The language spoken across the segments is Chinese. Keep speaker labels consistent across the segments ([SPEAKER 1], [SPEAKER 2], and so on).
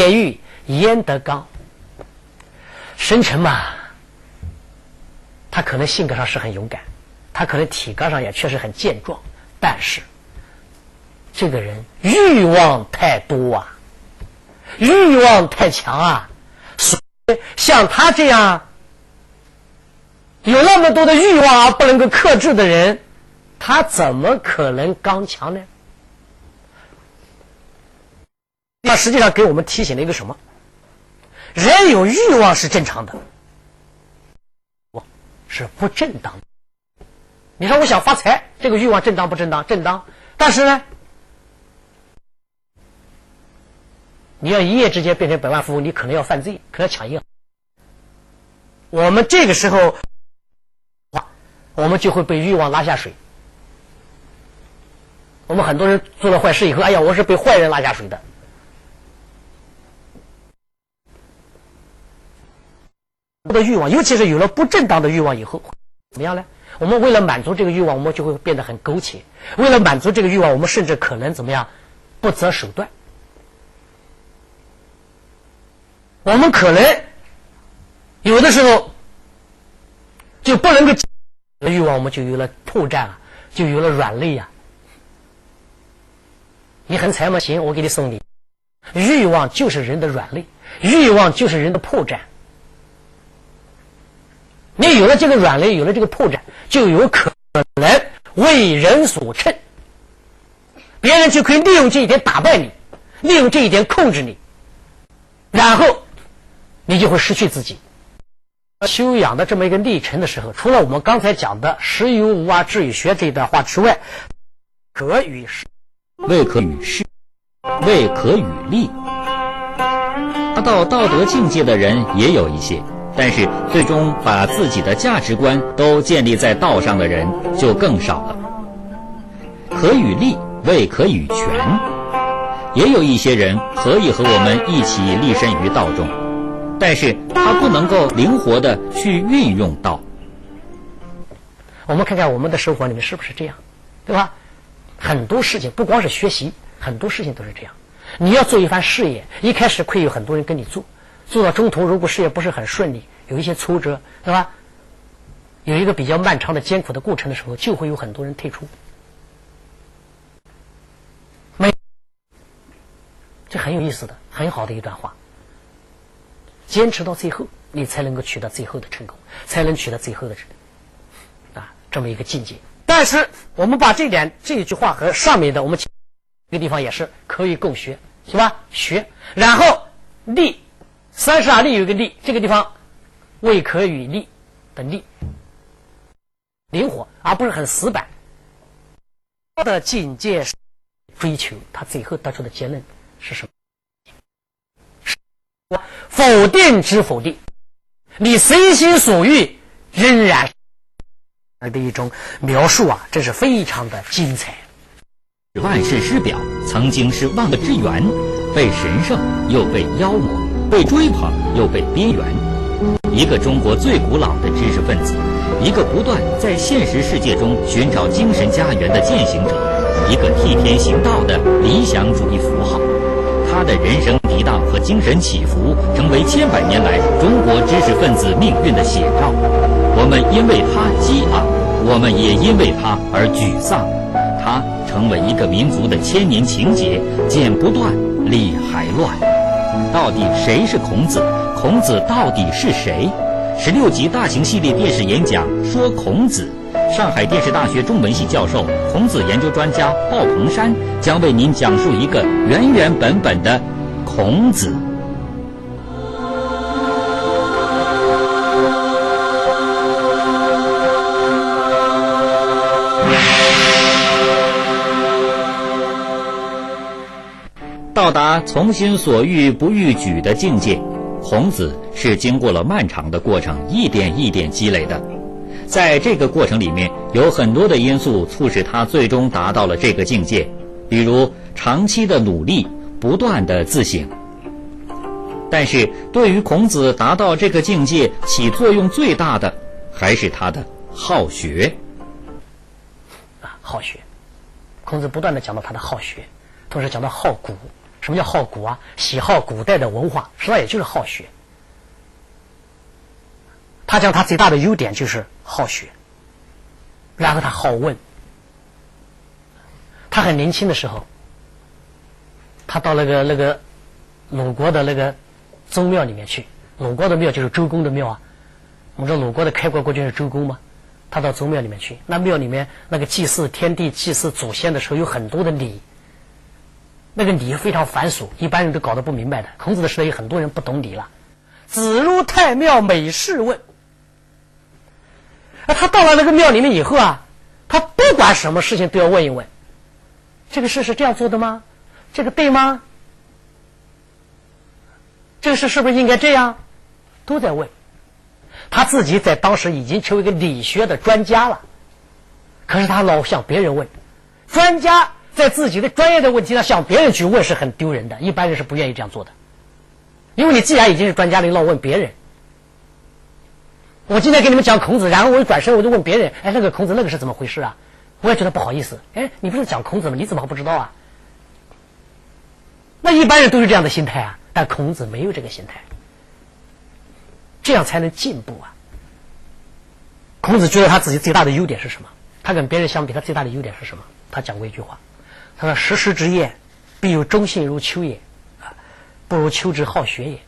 [SPEAKER 1] 典狱焉得刚。申城嘛，他可能性格上是很勇敢，他可能体格上也确实很健壮，但是这个人欲望太多啊，欲望太强啊，所以像他这样有那么多的欲望而不能够克制的人，他怎么可能刚强呢？那实际上给我们提醒了一个什么？人有欲望是正常的，是不正当。你说我想发财，这个欲望正当不正当？正当。但是呢，你要一夜之间变成百万富翁，你可能要犯罪，可能要抢银行。我们这个时候，我们就会被欲望拉下水。我们很多人做了坏事以后，哎呀，我是被坏人拉下水的。的欲望，尤其是有了不正当的欲望以后，怎么样呢？我们为了满足这个欲望，我们就会变得很苟且。为了满足这个欲望，我们甚至可能怎么样？不择手段。我们可能有的时候就不能够欲望，我们就有了破绽啊，就有了软肋呀。你很财吗？行，我给你送礼。欲望就是人的软肋，欲望就是人的破绽。你有了这个软肋，有了这个破绽，就有可能为人所趁，别人就可以利用这一点打败你，利用这一点控制你，然后你就会失去自己。修养的这么一个历程的时候，除了我们刚才讲的“时有无啊，智与学”这一段话之外，可与事，
[SPEAKER 2] 未可与事，未可与利。达到道德境界的人也有一些。但是，最终把自己的价值观都建立在道上的人就更少了。可与利，未可与权。也有一些人可以和我们一起立身于道中，但是他不能够灵活的去运用道。
[SPEAKER 1] 我们看看我们的生活里面是不是这样，对吧？很多事情不光是学习，很多事情都是这样。你要做一番事业，一开始会有很多人跟你做。做到中途，如果事业不是很顺利，有一些挫折，对吧？有一个比较漫长的艰苦的过程的时候，就会有很多人退出。没，这很有意思的，很好的一段话。坚持到最后，你才能够取得最后的成功，才能取得最后的成啊，这么一个境界。但是，我们把这点这一句话和上面的我们这个地方也是可以共学，是吧？学，然后立。三十而立有一个立，这个地方未可与立的立，灵活而不是很死板。他的境界追求，他最后得出的结论是什么？否定之否定，你随心所欲仍然的一种描述啊，这是非常的精彩。
[SPEAKER 2] 万世师表曾经是万恶之源，被神圣又被妖魔。被追捧又被边缘，一个中国最古老的知识分子，一个不断在现实世界中寻找精神家园的践行者，一个替天行道的理想主义符号。他的人生涤荡和精神起伏，成为千百年来中国知识分子命运的写照。我们因为他激昂，我们也因为他而沮丧。他成为一个民族的千年情结，剪不断，理还乱。到底谁是孔子？孔子到底是谁？十六集大型系列电视演讲说孔子。上海电视大学中文系教授、孔子研究专家鲍鹏山将为您讲述一个原原本本的孔子。他从心所欲不逾矩的境界，孔子是经过了漫长的过程，一点一点积累的。在这个过程里面，有很多的因素促使他最终达到了这个境界，比如长期的努力，不断的自省。但是对于孔子达到这个境界起作用最大的，还是他的好学。
[SPEAKER 1] 啊，好学。孔子不断的讲到他的好学，同时讲到好古。什么叫好古啊？喜好古代的文化，实际上也就是好学。他讲他最大的优点就是好学，然后他好问。他很年轻的时候，他到那个那个鲁国的那个宗庙里面去。鲁国的庙就是周公的庙啊。我们说鲁国的开国国君是周公嘛？他到宗庙里面去，那庙里面那个祭祀天地、祭祀祖先的时候，有很多的礼。那个礼非常繁琐，一般人都搞得不明白的。孔子的时代有很多人不懂礼了。子入太庙，每事问。他到了那个庙里面以后啊，他不管什么事情都要问一问。这个事是这样做的吗？这个对吗？这个事是不是应该这样？都在问。他自己在当时已经成为一个理学的专家了，可是他老向别人问。专家在自己的专业的问题上向别人去问是很丢人的，一般人是不愿意这样做的。因为你既然已经是专家了，你老问别人。我今天给你们讲孔子，然后我一转身我就问别人：“哎，那个孔子那个是怎么回事啊？”我也觉得不好意思。哎，你不是讲孔子吗？你怎么不知道啊？那一般人都是这样的心态啊，但孔子没有这个心态，这样才能进步啊。孔子觉得他自己最大的优点是什么？他跟别人相比，他最大的优点是什么？他讲过一句话，他说：“时时之宴，必有忠信如丘也，啊，不如丘之好学也。”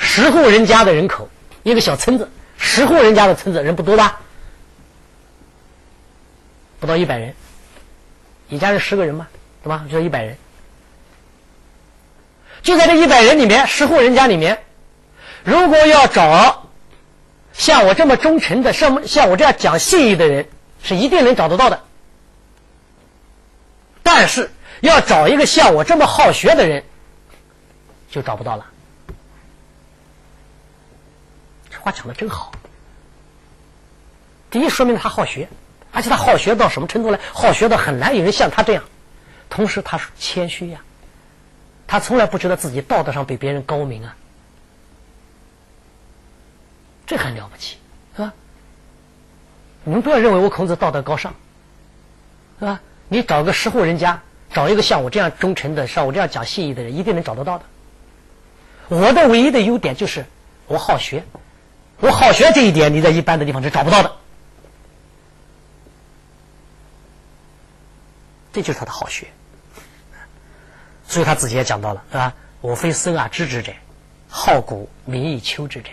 [SPEAKER 1] 十户人家的人口，一个小村子，十户人家的村子，人不多吧？不到一百人，一家人十个人嘛，对吧？就一百人。就在这一百人里面，十户人家里面，如果要找像我这么忠诚的、像像我这样讲信义的人，是一定能找得到的。但是要找一个像我这么好学的人，就找不到了。这话讲的真好。第一，说明他好学。而且他好学到什么程度呢？好学到很难有人像他这样。同时，他是谦虚呀，他从来不觉得自己道德上比别人高明啊，这很了不起，是吧？你们不要认为我孔子道德高尚，是吧？你找个十户人家，找一个像我这样忠诚的、像我这样讲信义的人，一定能找得到的。我的唯一的优点就是我好学，我好学这一点，你在一般的地方是找不到的。这就是他的好学，所以他自己也讲到了，是吧？我非生而知之者，好古民以求之者。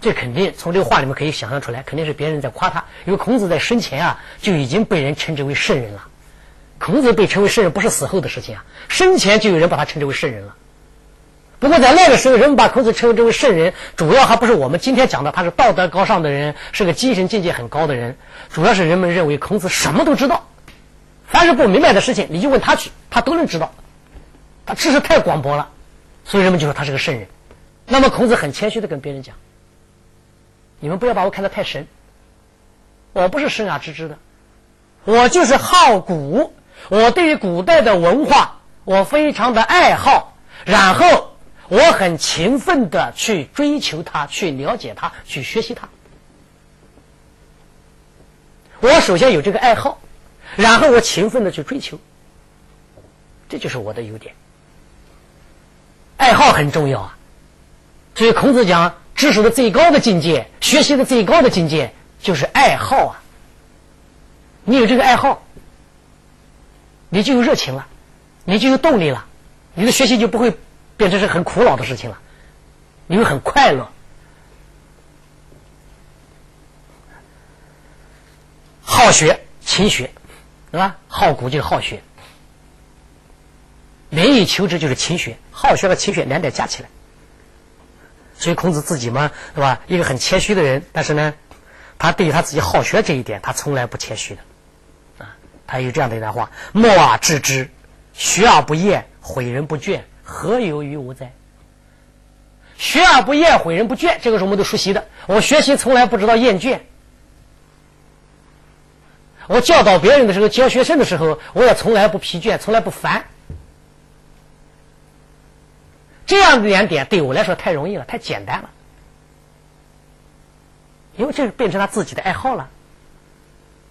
[SPEAKER 1] 这肯定从这个话里面可以想象出来，肯定是别人在夸他。因为孔子在生前啊就已经被人称之为圣人了。孔子被称为圣人不是死后的事情啊，生前就有人把他称之为圣人了。不过在那个时候，人们把孔子称之为圣人，主要还不是我们今天讲的他是道德高尚的人，是个精神境界很高的人。主要是人们认为孔子什么都知道，凡是不明白的事情，你就问他去，他都能知道。他知识太广博了，所以人们就说他是个圣人。那么孔子很谦虚的跟别人讲：“你们不要把我看得太神，我不是生而知之的，我就是好古，我对于古代的文化我非常的爱好，然后。”我很勤奋的去追求它，去了解它，去学习它。我首先有这个爱好，然后我勤奋的去追求，这就是我的优点。爱好很重要啊，所以孔子讲，知识的最高的境界，学习的最高的境界就是爱好啊。你有这个爱好，你就有热情了，你就有动力了，你的学习就不会。变成是很苦恼的事情了，你会很快乐。好学勤学，对吧？好古就是好学，民以求之就是勤学，好学和勤学两点加起来。所以孔子自己嘛，对吧？一个很谦虚的人，但是呢，他对于他自己好学这一点，他从来不谦虚的。啊，他有这样的一段话：“默而知之，学而不厌，诲人不倦。”何由于无哉？学而不厌，诲人不倦，这个是我们都熟悉的。我学习从来不知道厌倦。我教导别人的时候，教学生的时候，我也从来不疲倦，从来不烦。这样的两点对我来说太容易了，太简单了。因为这是变成他自己的爱好了。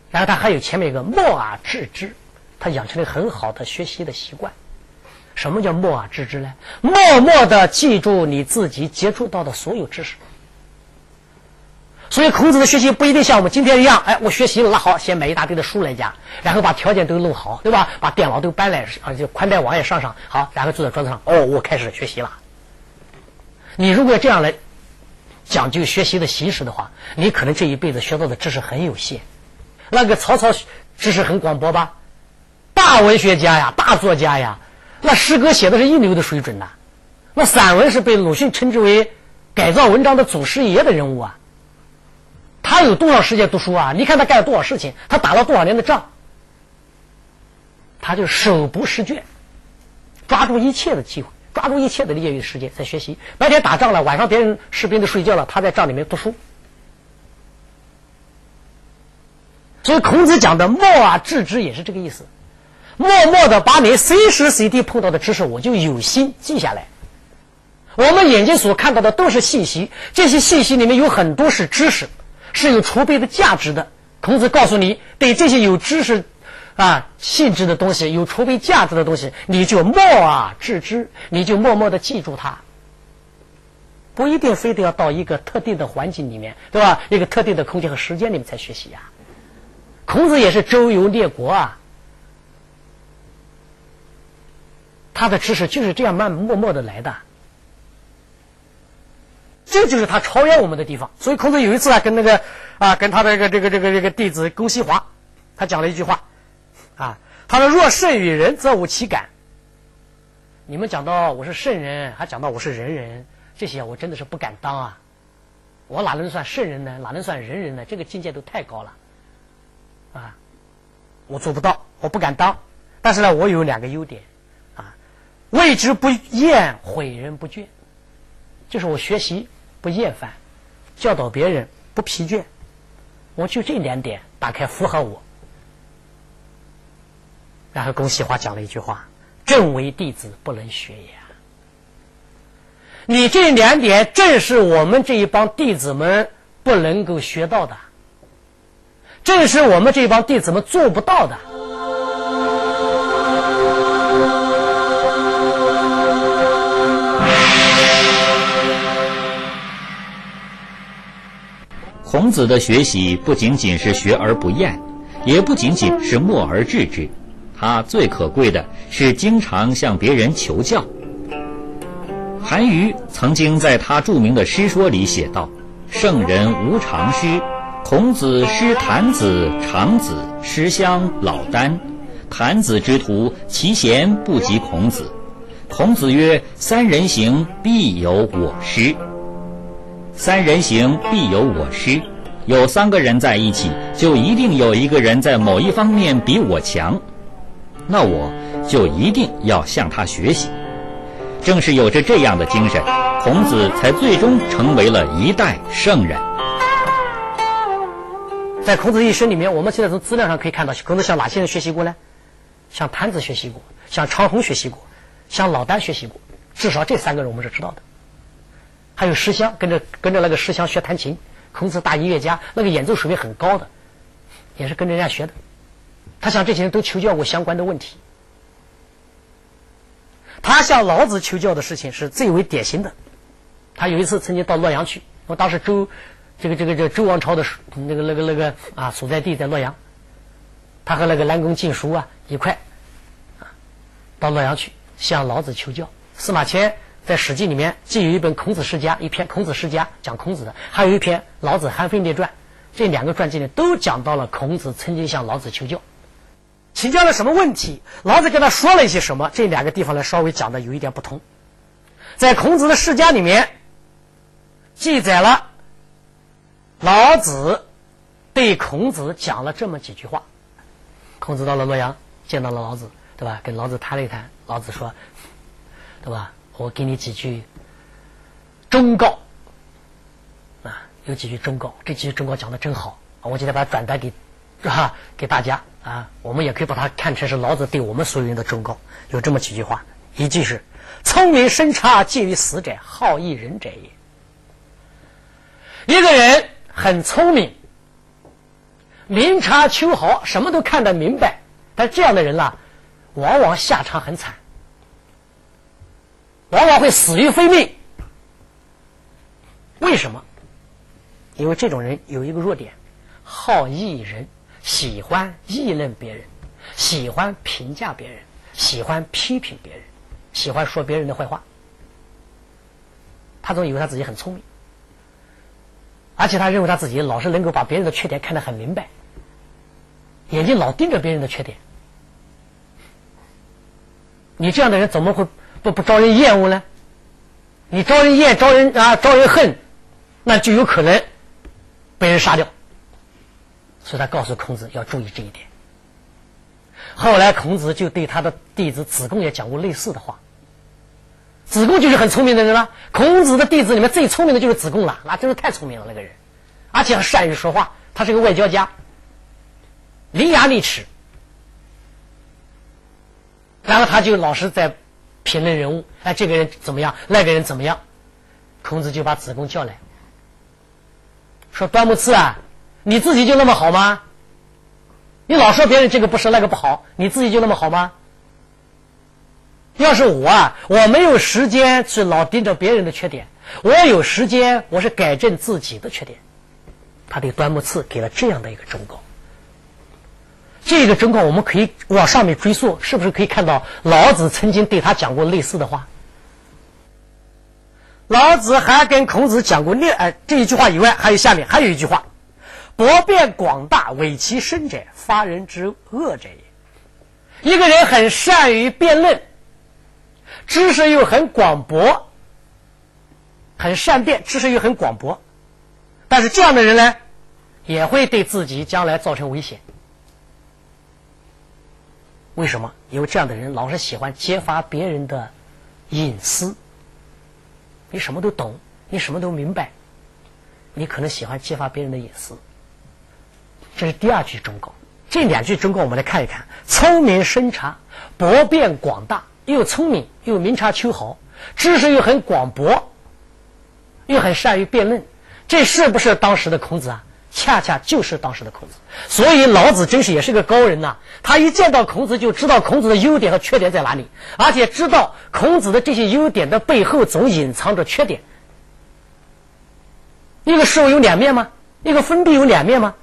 [SPEAKER 1] 然后他还有前面一个“默而知之”，他养成了很好的学习的习惯。什么叫默而知之呢？默默的记住你自己接触到的所有知识。所以孔子的学习不一定像我们今天一样，哎，我学习了，那好，先买一大堆的书来讲，然后把条件都弄好，对吧？把电脑都搬来，啊，就宽带网也上上，好，然后坐在桌子上，哦，我开始学习了。你如果这样来讲究学习的形式的话，你可能这一辈子学到的知识很有限。那个曹操知识很广博吧？大文学家呀，大作家呀，那诗歌写的是一流的水准呐。那散文是被鲁迅称之为改造文章的祖师爷的人物啊。他有多少时间读书啊？你看他干了多少事情，他打了多少年的仗，他就手不释卷，抓住一切的机会，抓住一切的业余时间在学习。白天打仗了，晚上别人士兵都睡觉了，他在帐里面读书。所以孔子讲的“默而知之”也是这个意思，默默的把你随时随地碰到的知识，我就有心记下来。我们眼睛所看到的都是信息，这些信息里面有很多是知识。是有储备的价值的。孔子告诉你，对这些有知识啊性质的东西，有储备价值的东西，你就默啊知之，你就默默的记住它。不一定非得要到一个特定的环境里面，对吧？一个特定的空间和时间里面才学习呀。孔子也是周游列国啊，他的知识就是这样慢默默的来的。这就是他超越我们的地方。所以孔子有一次啊，跟那个啊，跟他的这个这个这个这个弟子公西华，他讲了一句话，啊，他说：“若圣与人，则无其感。”你们讲到我是圣人，还讲到我是人人，这些我真的是不敢当啊！我哪能算圣人呢？哪能算人人呢？这个境界都太高了，啊，我做不到，我不敢当。但是呢，我有两个优点，啊，畏之不厌，诲人不倦，就是我学习。不厌烦，教导别人不疲倦，我就这两点打开符合我。然后公西华讲了一句话：“正为弟子不能学也。”你这两点正是我们这一帮弟子们不能够学到的，正是我们这帮弟子们做不到的。
[SPEAKER 2] 孔子的学习不仅仅是学而不厌，也不仅仅是默而知之，他最可贵的是经常向别人求教。韩愈曾经在他著名的诗说里写道：“圣人无常师，孔子师郯子、长子，师襄、老聃。郯子之徒，其贤不及孔子。孔子曰：‘三人行，必有我师。’”三人行，必有我师。有三个人在一起，就一定有一个人在某一方面比我强，那我就一定要向他学习。正是有着这样的精神，孔子才最终成为了一代圣人。
[SPEAKER 1] 在孔子一生里面，我们现在从资料上可以看到，孔子向哪些人学习过呢？向郯子学习过，向长虹学习过，向老聃学习过。至少这三个人我们是知道的。还有石香，跟着跟着那个石香学弹琴。孔子大音乐家，那个演奏水平很高的，也是跟着人家学的。他向这些人都求教过相关的问题。他向老子求教的事情是最为典型的。他有一次曾经到洛阳去，我当时周这个这个这周王朝的那个那个那个啊所在地在洛阳，他和那个南宫敬叔啊一块啊到洛阳去向老子求教。司马迁。在《史记》里面，既有一本《孔子世家》，一篇《孔子世家》讲孔子的，还有一篇《老子韩非列传》。这两个传记呢，都讲到了孔子曾经向老子求教，请教了什么问题？老子跟他说了一些什么？这两个地方呢，稍微讲的有一点不同。在《孔子的世家》里面，记载了老子对孔子讲了这么几句话。孔子到了洛阳，见到了老子，对吧？跟老子谈了一谈，老子说，对吧？我给你几句忠告啊，有几句忠告，这几句忠告讲的真好啊！我今天把它转达给啊给大家啊，我们也可以把它看成是老子对我们所有人的忠告。有这么几句话，一句是“聪明深察近于死者，好义人者也”。一个人很聪明，明察秋毫，什么都看得明白，但这样的人啦，往往下场很惨，往往会死于非命。为什么？因为这种人有一个弱点，好议人，喜欢议论别人，喜欢评价别人，喜欢批评别人，喜欢说别人的坏话。他总以为他自己很聪明，而且他认为他自己老是能够把别人的缺点看得很明白，眼睛老盯着别人的缺点。你这样的人怎么会不不招人厌恶呢？你招人厌，招人啊，招人恨，那就有可能被人杀掉。所以他告诉孔子要注意这一点。后来孔子就对他的弟子子贡也讲过类似的话。子贡就是很聪明的人了。孔子的弟子里面最聪明的就是子贡了，那真是太聪明了那个人，而且还善于说话，他是个外交家，伶牙俐齿。然后他就老是在评论人物，哎，这个人怎么样，那个人怎么样？孔子就把子贡叫来，说：“端木赐啊，你自己就那么好吗？你老说别人这个不是那个不好，你自己就那么好吗？”要是我啊，我没有时间去老盯着别人的缺点，我有时间，我是改正自己的缺点。他对端木赐给了这样的一个忠告。这个忠告我们可以往上面追溯，是不是可以看到老子曾经对他讲过类似的话？老子还跟孔子讲过另哎这一句话以外，还有下面还有一句话：“博辩广大，为其深者，发人之恶者也。”一个人很善于辩论。知识又很广博，很善辩，知识又很广博，但是这样的人呢，也会对自己将来造成危险。为什么？因为这样的人老是喜欢揭发别人的隐私。你什么都懂，你什么都明白，你可能喜欢揭发别人的隐私。这是第二句忠告。这两句忠告我们来看一看：聪明深察，博辩广大。又聪明又明察秋毫，知识又很广博，又很善于辩论，这是不是当时的孔子啊？恰恰就是当时的孔子。所以老子真是也是个高人呐！他一见到孔子就知道孔子的优点和缺点在哪里，而且知道孔子的这些优点的背后总隐藏着缺点。一个事物有两面吗？一个封闭有两面吗？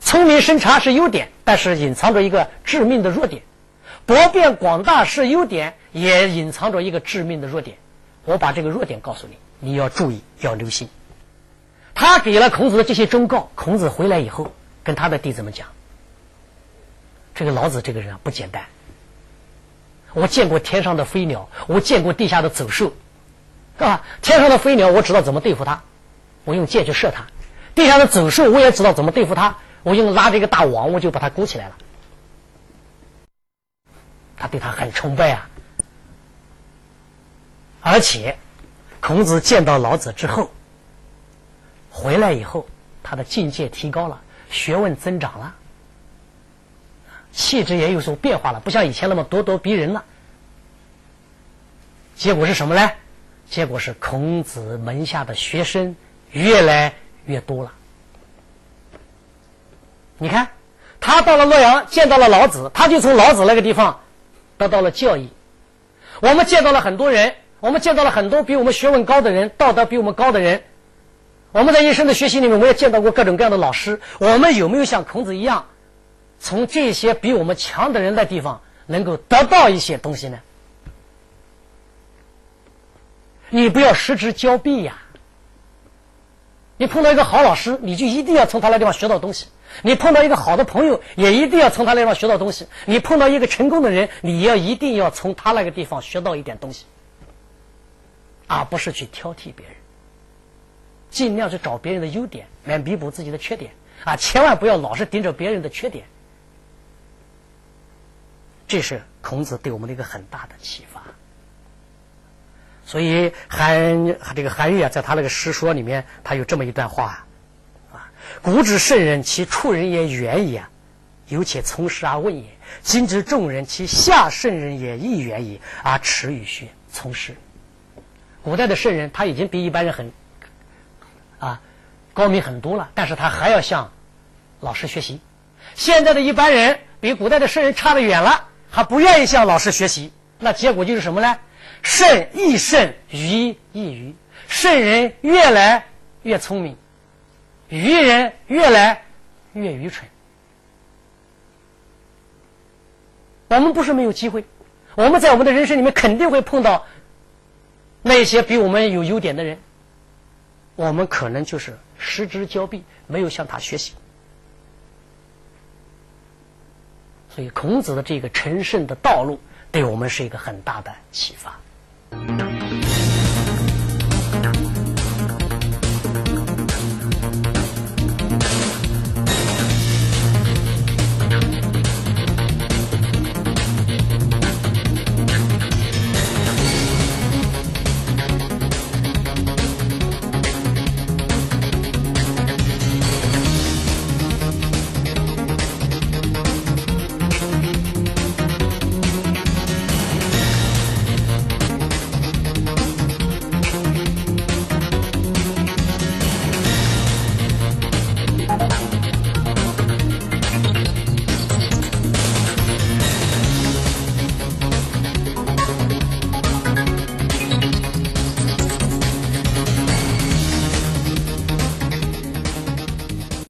[SPEAKER 1] 聪明深察是优点，但是隐藏着一个致命的弱点。博辩广大是优点，也隐藏着一个致命的弱点。我把这个弱点告诉你，你要注意，要留心。他给了孔子的这些忠告，孔子回来以后跟他的弟子们讲：“这个老子这个人啊，不简单。我见过天上的飞鸟，我见过地下的走兽，啊？天上的飞鸟我知道怎么对付它，我用箭去射它；地下的走兽我也知道怎么对付它，我用拉这个大网我就把它勾起来了。”他对他很崇拜啊，而且孔子见到老子之后，回来以后，他的境界提高了，学问增长了，气质也有所变化了，不像以前那么咄咄逼人了。结果是什么呢？结果是孔子门下的学生越来越多了。你看，他到了洛阳，见到了老子，他就从老子那个地方。得到了教义，我们见到了很多人，我们见到了很多比我们学问高的人，道德比我们高的人。我们在一生的学习里面，我也见到过各种各样的老师。我们有没有像孔子一样，从这些比我们强的人的地方，能够得到一些东西呢？你不要失之交臂呀！你碰到一个好老师，你就一定要从他那地方学到东西。你碰到一个好的朋友，也一定要从他那地方学到东西。你碰到一个成功的人，你要一定要从他那个地方学到一点东西，而不是去挑剔别人。尽量去找别人的优点来弥补自己的缺点啊！千万不要老是盯着别人的缺点。这是孔子对我们的一个很大的启发。所以韩这个韩愈啊，在他那个诗说里面，他有这么一段话啊。古之圣人，其处人也远矣啊，有且从师而问也；今之众人，其下圣人也亦远矣，而耻与学从师。古代的圣人，他已经比一般人很高明很多了，但是他还要向老师学习。现在的一般人比古代的圣人差得远了，还不愿意向老师学习，那结果就是什么呢？圣亦圣，愚亦愚，圣人越来越聪明，愚人越来越愚蠢。我们不是没有机会，我们在我们的人生里面肯定会碰到那些比我们有优点的人，我们可能就是失之交臂，没有向他学习。所以，孔子的这个成圣的道路，对我们是一个很大的启发。